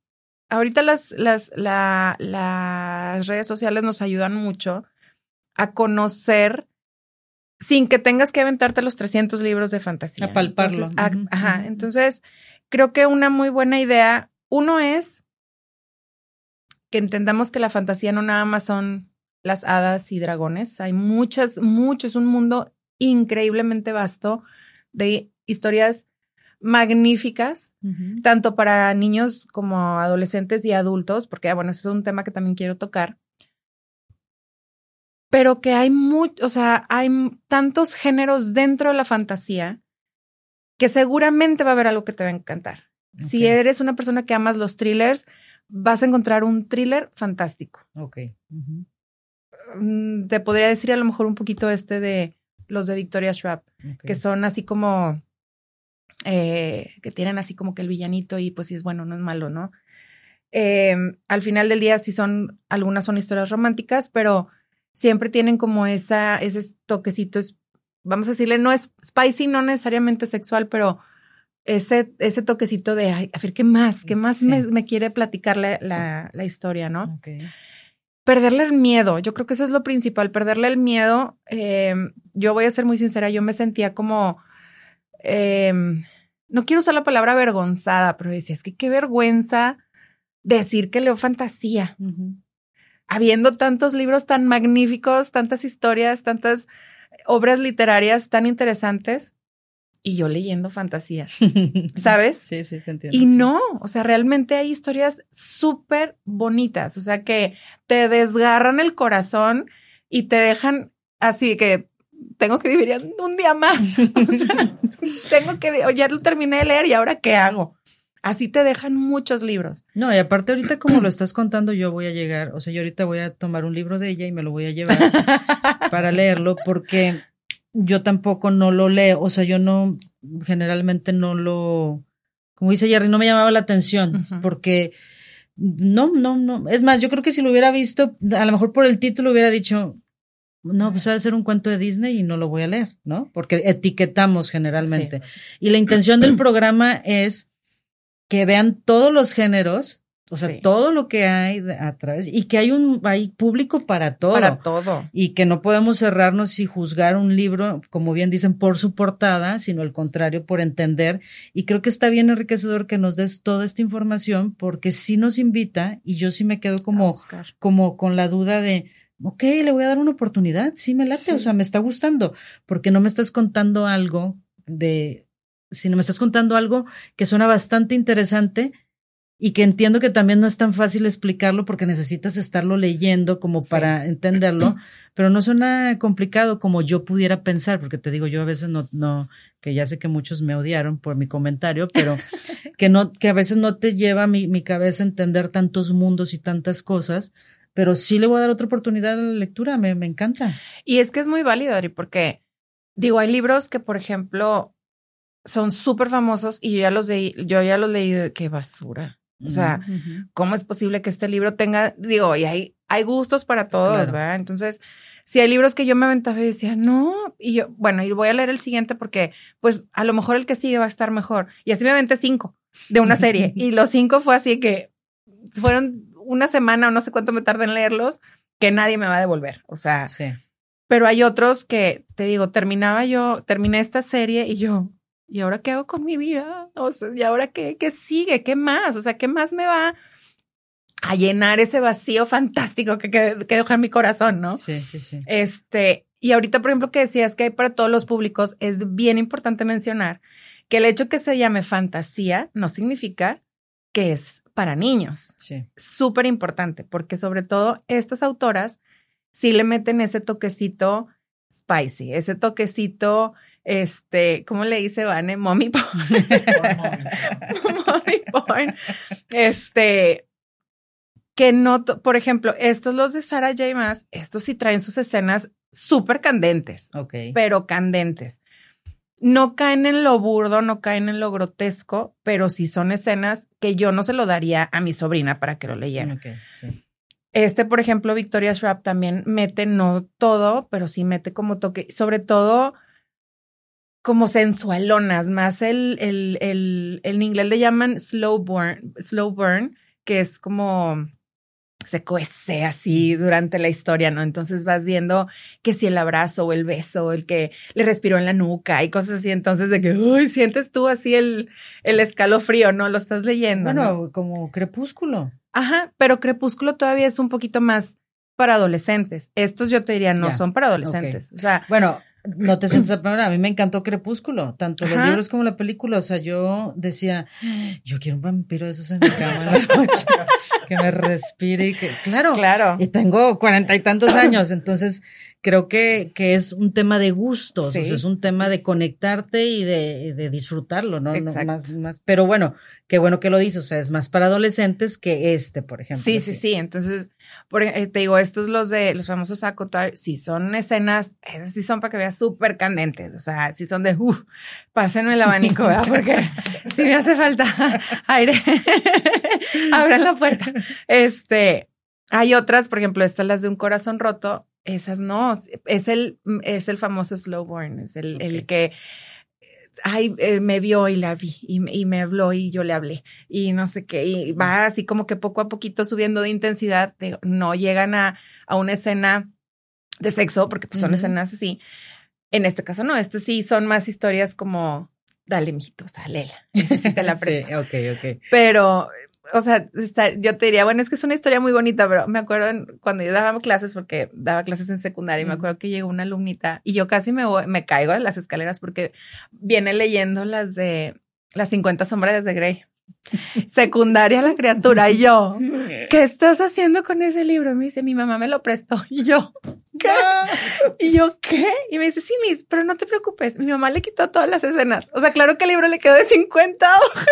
ahorita las, las, las redes sociales nos ayudan mucho a conocer sin que tengas que aventarte los 300 libros de fantasía. A palparlo. Ajá. Entonces, creo que una muy buena idea, uno es que entendamos que la fantasía no nada más son las hadas y dragones. Hay muchas, mucho, es un mundo increíblemente vasto de historias magníficas, tanto para niños como adolescentes y adultos, porque, bueno, ese es un tema que también quiero tocar pero que hay mucho, o sea, hay tantos géneros dentro de la fantasía que seguramente va a haber algo que te va a encantar. Si eres una persona que amas los thrillers, vas a encontrar un thriller fantástico. Ok. Mm, te podría decir a lo mejor un poquito este de los de Victoria Schwab, que son así como, eh, que tienen así como que el villanito y pues si es bueno, no es malo, ¿no? Em, al final del día sí son, algunas son historias románticas, pero siempre tienen como esa, ese toquecito, vamos a decirle, no es spicy, no necesariamente sexual, pero ese, ese toquecito de, a ver, ¿qué más? ¿Qué más me, quiere platicar la, la, historia, no? Perderle el miedo, yo creo que eso es lo principal, perderle el miedo. Em, yo voy a ser muy sincera, yo me sentía como, em, no quiero usar la palabra avergonzada, pero decía, es que qué vergüenza decir que leo fantasía habiendo tantos libros tan magníficos, tantas historias, tantas obras literarias tan interesantes y yo leyendo fantasía, ¿sabes? Sí, sí, te entiendo. Y no, o sea, realmente hay historias súper bonitas, o sea, que te desgarran el corazón y te dejan así que tengo que vivir un día más. tengo que, ya lo terminé de leer y ahora qué hago. Así te dejan muchos libros. No, y aparte ahorita como lo estás contando, yo voy a llegar, o sea, yo ahorita voy a tomar un libro de ella y me lo voy a llevar para leerlo porque yo tampoco no lo leo, o sea, yo no, generalmente no lo, como dice Jerry, no me llamaba la atención porque no, no, no, es más, yo creo que si lo hubiera visto, a lo mejor por el título hubiera dicho, no, pues va a ser un cuento de Disney y no lo voy a leer, ¿no? Porque etiquetamos generalmente. Y la intención del programa es que vean todos los géneros, O sea, todo lo que hay a través y que hay un hay público para todo. Para todo. Y que no podemos cerrarnos y juzgar un libro, como bien dicen, por su portada, sino al contrario, por entender. Y creo que está bien enriquecedor que nos des toda esta información porque sí nos invita y yo sí me quedo como, como con la duda de, ok, le voy a dar una oportunidad, sí me late, o sea, me está gustando, porque no me estás contando algo de, sino me estás contando algo que suena bastante interesante y que entiendo que también no es tan fácil explicarlo porque necesitas estarlo leyendo como para entenderlo, pero no suena complicado como yo pudiera pensar, porque te digo, yo a veces no, no, que ya sé que muchos me odiaron por mi comentario, pero que no, que a veces no te lleva mi, mi cabeza a entender tantos mundos y tantas cosas, pero sí le voy a dar otra oportunidad a la lectura, me, me encanta. Y es que es muy válido, Ari, porque digo, hay libros que, por ejemplo, son súper famosos y yo ya los leí, yo ya los leí de qué basura. O sea, ¿cómo es posible que este libro tenga, digo, y hay, hay gustos para todos, ¿verdad? Entonces, si hay libros que yo me aventaba y decía, no, y yo, bueno, y voy a leer el siguiente porque, pues, a lo mejor el que sigue va a estar mejor. Y así me aventé cinco de una serie. y los cinco fue así que fueron una semana o no sé cuánto me tardé en leerlos, que nadie me va a devolver. O sea, sí. pero hay otros que, te digo, terminaba yo, terminé esta serie y yo, ¿y ahora qué hago con mi vida? O sea, ¿y ahora qué, qué sigue? ¿Qué más? O sea, ¿qué más me va a llenar ese vacío fantástico que, que, deja en mi corazón, ¿no? Sí, sí, sí. Este, y ahorita, por ejemplo, que decías que hay para todos los públicos, es bien importante mencionar que el hecho que se llame fantasía no significa que es para niños. Sí. Súper importante, porque sobre todo estas autoras sí le meten ese toquecito spicy, ese toquecito este, ¿cómo le dice Vane? Mommy porn. mommy porn. Este, que no, por ejemplo, estos los de Sarah J. Maas, estos sí traen sus escenas súper candentes. Ok. Pero candentes. No caen en lo burdo, no caen en lo grotesco, pero sí son escenas que yo no se lo daría a mi sobrina para que lo leyera. Ok, sí. Este, por ejemplo, Victoria's Rap también mete, no todo, pero sí mete como toque, sobre todo como sensualonas, más el, el, el, en inglés le llaman slow burn, slow burn, que es como se cuece así durante la historia, ¿no? Entonces vas viendo que si el abrazo o el beso, el que le respiró en la nuca y cosas así, entonces de que, uy, sientes tú así el, el escalofrío, ¿no? Lo estás leyendo. Bueno, como crepúsculo. Ajá, pero crepúsculo todavía es un poquito más para adolescentes. Estos yo te diría no son para adolescentes. O sea, bueno, no te sientes a mí me encantó Crepúsculo, tanto los libros como la película, o sea, yo decía, yo quiero un vampiro de esos en mi cama en la noche, que me respire y que, claro, claro. Y tengo cuarenta y tantos años, entonces creo que, que es un tema de gustos, o sea, es un tema de conectarte y de, de disfrutarlo, ¿no? no más, más, pero bueno, qué bueno que lo dices, o sea, es más para adolescentes que este, por ejemplo. Sí, sí, sí, entonces, por, eh, te digo, estos los de los famosos acotar, si son escenas, esas sí son para que veas súper candentes, o sea, si son de, uff, pásenme el abanico, ¿verdad? Porque si me hace falta aire, abran la puerta. Este, hay otras, por ejemplo, estas las de un corazón roto, esas no, es el, es el famoso slow burn, es el, el que ay, eh, me vio y la vi y, y, me habló y yo le hablé y no sé qué, y va así como que poco a poquito subiendo de intensidad, no llegan a, a una escena de sexo, porque pues son escenas así. En este caso no, este sí son más historias como, dale, mijito, o sea, léela, necesita la presto. sí, ok, ok. Pero o sea, yo te diría, bueno, es que es una historia muy bonita, pero me acuerdo cuando yo daba clases, porque daba clases en secundaria, y me acuerdo que llegó una alumnita y yo casi me, me caigo en las escaleras porque viene leyendo las de las 50 sombras de Grey. Secundaria la criatura. Y yo, ¿qué estás haciendo con ese libro? Me dice, mi mamá me lo prestó. Y yo, Y yo, ¿qué? Y me dice, sí, mis, pero no te preocupes. Mi mamá le quitó todas las escenas. O sea, claro que el libro le quedó de 50 hojas.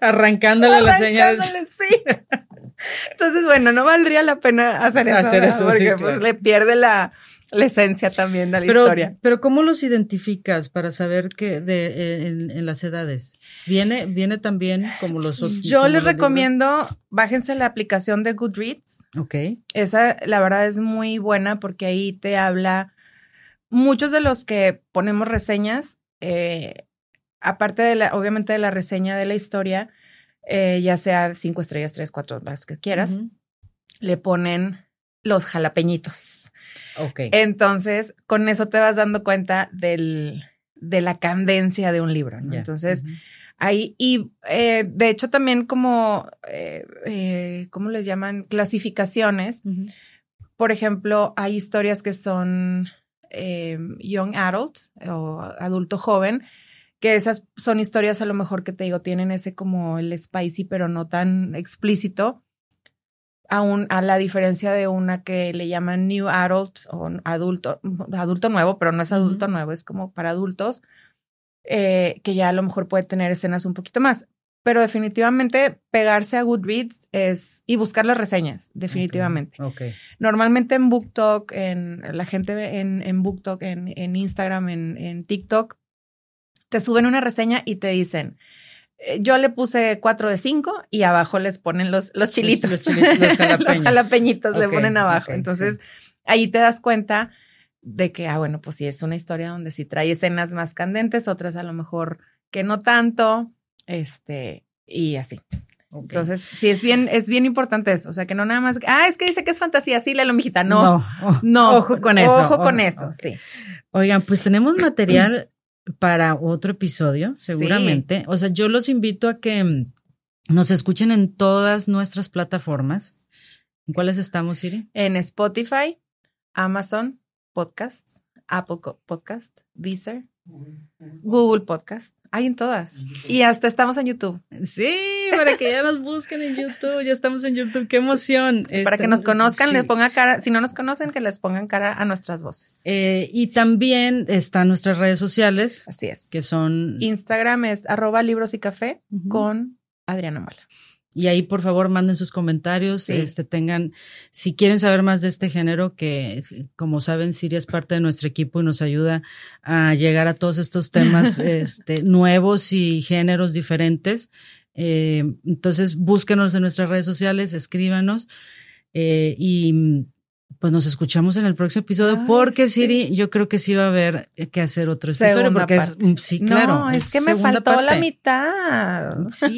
Arrancándole, las señales. Sí. Entonces, bueno, no valdría la pena hacer eso. Hacer eso porque pues le pierde la, la esencia también de la historia. Pero ¿cómo los identificas para saber que de, en, las edades? ¿Viene, viene también como los Yo les recomiendo, bájense la aplicación de Goodreads. Ok. Esa, la verdad, es muy buena porque ahí te habla muchos de los que ponemos reseñas, eh, aparte de la, obviamente de la reseña de la historia, eh, ya sea cinco estrellas, tres, cuatro, las que quieras, le ponen los jalapeñitos. Ok. Entonces, con eso te vas dando cuenta del, de la candencia de un libro, ¿no? Entonces, ahí, y eh, de hecho también como, eh, eh, ¿cómo les llaman? Clasificaciones. Por ejemplo, hay historias que son young adult o adulto joven, que esas son historias a lo mejor que te digo, tienen ese como el spicy, pero no tan explícito a, a la diferencia de una que le llaman New Adult o adulto, adulto nuevo, pero no es adulto nuevo, es como para adultos, eh, que ya a lo mejor puede tener escenas un poquito más. Pero definitivamente pegarse a Goodreads es y buscar las reseñas, definitivamente. Okay. Normalmente en BookTok, en la gente en, en BookTok, en, en Instagram, en, en TikTok, te suben una reseña y te dicen, yo le puse cuatro de cinco y abajo les ponen los, los chilitos. Los, jalapeñitos le ponen abajo. Entonces, ahí te das cuenta de que, ah, bueno, pues sí, es una historia donde sí trae escenas más candentes, otras a lo mejor que no tanto, este, y así. Entonces, sí, es bien, es bien importante eso. O sea, que no nada más, ah, es que dice que es fantasía, sí, la mijita. No, no, ojo con eso. Ojo con eso, sí. Oigan, pues tenemos material para otro episodio, seguramente. O sea, yo los invito a que mm, nos escuchen en todas nuestras plataformas. ¿En cuáles estamos, Siri? En Spotify, Amazon Podcasts, Apple Podcasts, Deezer, Google Podcast. Hay en todas. Y hasta estamos en YouTube. Sí, para que ya nos busquen en YouTube. Ya estamos en YouTube. Qué emoción. Para que nos conozcan, les pongan cara. Si no nos conocen, que les pongan cara a nuestras voces. Eh, y también están nuestras redes sociales. Así es. Que son. Instagram es arroba libros y café con Adriana Mala. Y ahí, por favor, manden sus comentarios, este, tengan, si quieren saber más de este género, que como saben, Siria es parte de nuestro equipo y nos ayuda a llegar a todos estos temas, este, nuevos y géneros diferentes. Eh, entonces, búsquenos en nuestras redes sociales, escríbanos, eh, y pues nos escuchamos en el próximo episodio porque Siri, yo creo que sí va a haber que hacer otro episodio porque es mm, sí, claro. No, es, que me faltó la mitad. Sí,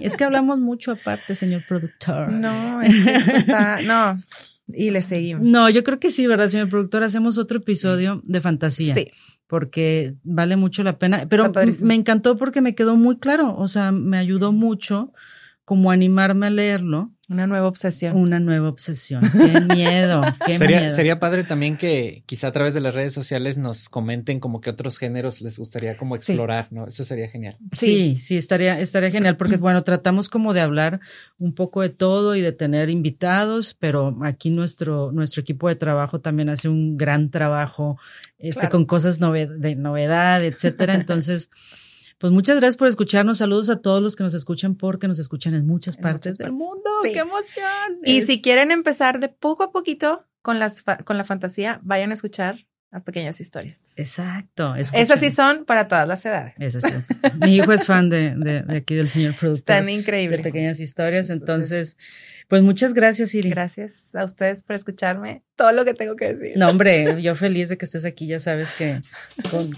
es que hablamos mucho aparte, señor productor. No, es que está, no. Y le seguimos. No, yo creo que sí, ¿verdad, señor productor? Hacemos otro episodio de fantasía. Sí. Porque vale mucho la pena. Pero me encantó porque me quedó muy claro. O sea, me ayudó mucho como animarme a leerlo. Una nueva obsesión. Una nueva obsesión. Qué miedo. Qué sería, miedo. sería padre también que quizá a través de las redes sociales nos comenten como que otros géneros les gustaría como explorar, ¿no? Eso sería genial. Sí, sí, estaría, estaría genial porque bueno, tratamos como de hablar un poco de todo y de tener invitados, pero aquí nuestro, nuestro equipo de trabajo también hace un gran trabajo, este, con cosas de novedad, etcétera. Entonces, pues muchas gracias por escucharnos. Saludos a todos los que nos escuchan porque nos escuchan en muchas partes del mundo. ¡Qué emoción! Y si quieren empezar de poco a poquito con, las, con la fantasía, vayan a escuchar a pequeñas historias. Exacto. Esas sí son para todas las edades. Esas sí. Mi hijo es fan de, de, aquí del señor productor. Están increíbles. De pequeñas historias. Entonces pues muchas gracias, Siri. Gracias a ustedes por escucharme todo lo que tengo que decir. No, hombre, yo feliz de que estés aquí. Ya sabes que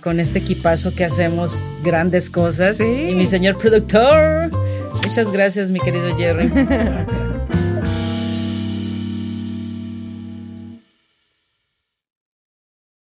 con, este equipazo que hacemos grandes cosas. Y mi señor productor. Muchas gracias, mi querido Jerry.